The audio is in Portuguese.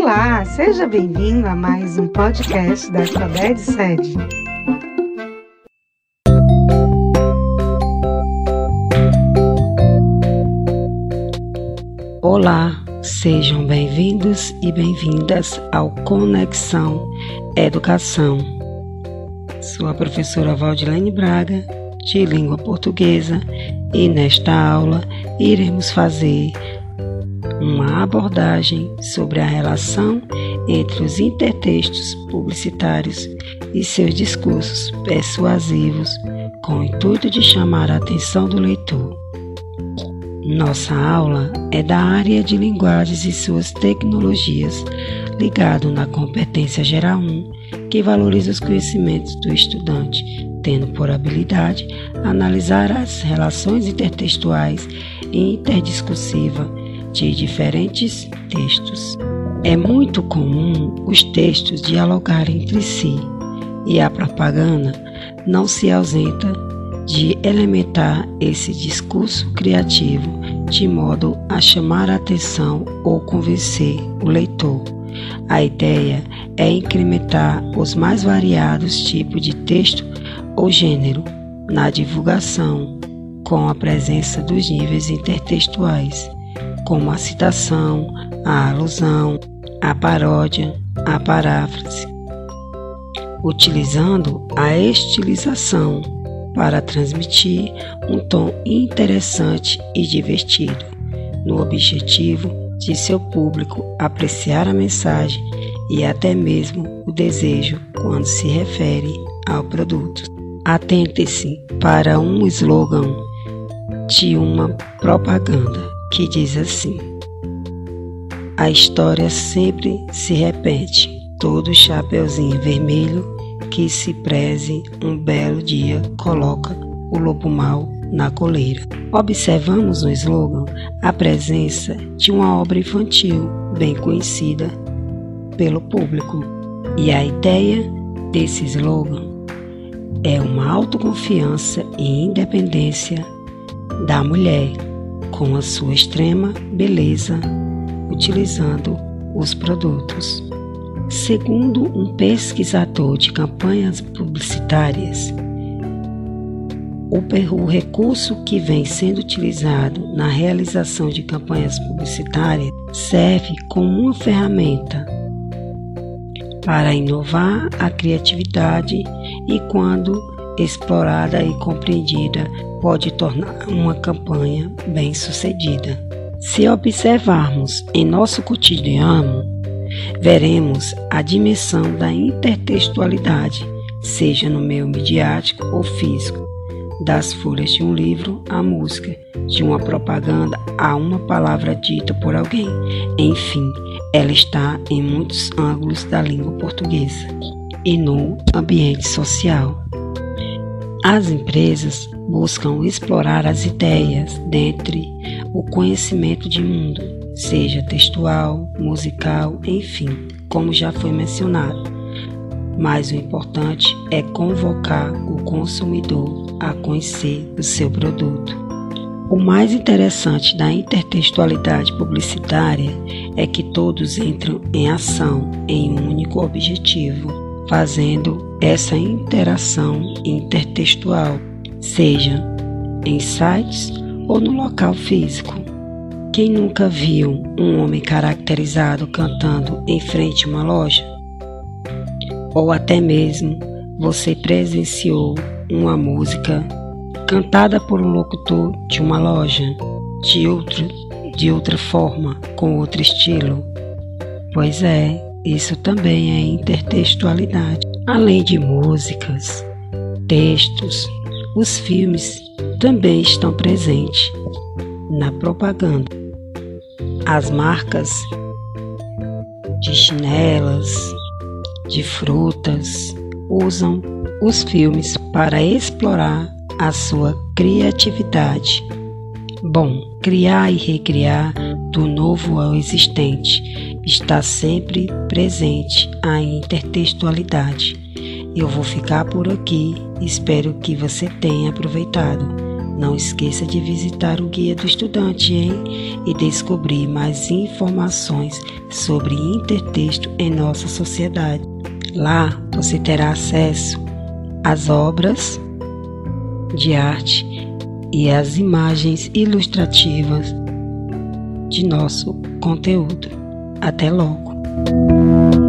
Olá, seja bem-vindo a mais um podcast da Sabed Sede. Olá, sejam bem-vindos e bem-vindas ao Conexão Educação. Sou a professora Valdilene Braga, de língua portuguesa, e nesta aula iremos fazer uma abordagem sobre a relação entre os intertextos publicitários e seus discursos persuasivos com o intuito de chamar a atenção do leitor. Nossa aula é da área de linguagens e suas tecnologias, ligado na competência geral 1, que valoriza os conhecimentos do estudante, tendo por habilidade analisar as relações intertextuais e interdiscursiva de diferentes textos. É muito comum os textos dialogarem entre si e a propaganda não se ausenta de elementar esse discurso criativo de modo a chamar a atenção ou convencer o leitor. A ideia é incrementar os mais variados tipos de texto ou gênero na divulgação, com a presença dos níveis intertextuais como a citação, a alusão, a paródia, a paráfrase, utilizando a estilização para transmitir um tom interessante e divertido, no objetivo de seu público apreciar a mensagem e até mesmo o desejo quando se refere ao produto. Atente-se para um slogan de uma propaganda que diz assim: A história sempre se repete, todo chapeuzinho vermelho que se preze um belo dia coloca o lobo mau na coleira. Observamos no slogan a presença de uma obra infantil bem conhecida pelo público. E a ideia desse slogan é uma autoconfiança e independência da mulher com a sua extrema beleza, utilizando os produtos. Segundo um pesquisador de campanhas publicitárias, o recurso que vem sendo utilizado na realização de campanhas publicitárias serve como uma ferramenta para inovar a criatividade e, quando explorada e compreendida, pode tornar uma campanha bem-sucedida. Se observarmos em nosso cotidiano, veremos a dimensão da intertextualidade, seja no meio midiático ou físico, das folhas de um livro à música, de uma propaganda a uma palavra dita por alguém. Enfim, ela está em muitos ângulos da língua portuguesa e no ambiente social. As empresas buscam explorar as ideias dentre o conhecimento de mundo, seja textual, musical, enfim, como já foi mencionado. Mas o importante é convocar o consumidor a conhecer o seu produto. O mais interessante da intertextualidade publicitária é que todos entram em ação em um único objetivo fazendo essa interação intertextual, seja em sites ou no local físico. Quem nunca viu um homem caracterizado cantando em frente a uma loja? Ou até mesmo você presenciou uma música cantada por um locutor de uma loja de outro de outra forma, com outro estilo? Pois é, isso também é intertextualidade. Além de músicas, textos, os filmes também estão presentes na propaganda. As marcas de chinelas, de frutas, usam os filmes para explorar a sua criatividade. Bom, criar e recriar do novo ao existente está sempre presente a intertextualidade. Eu vou ficar por aqui, espero que você tenha aproveitado. Não esqueça de visitar o Guia do Estudante, hein? E descobrir mais informações sobre intertexto em nossa sociedade. Lá você terá acesso às obras de arte e às imagens ilustrativas de nosso conteúdo. Até logo!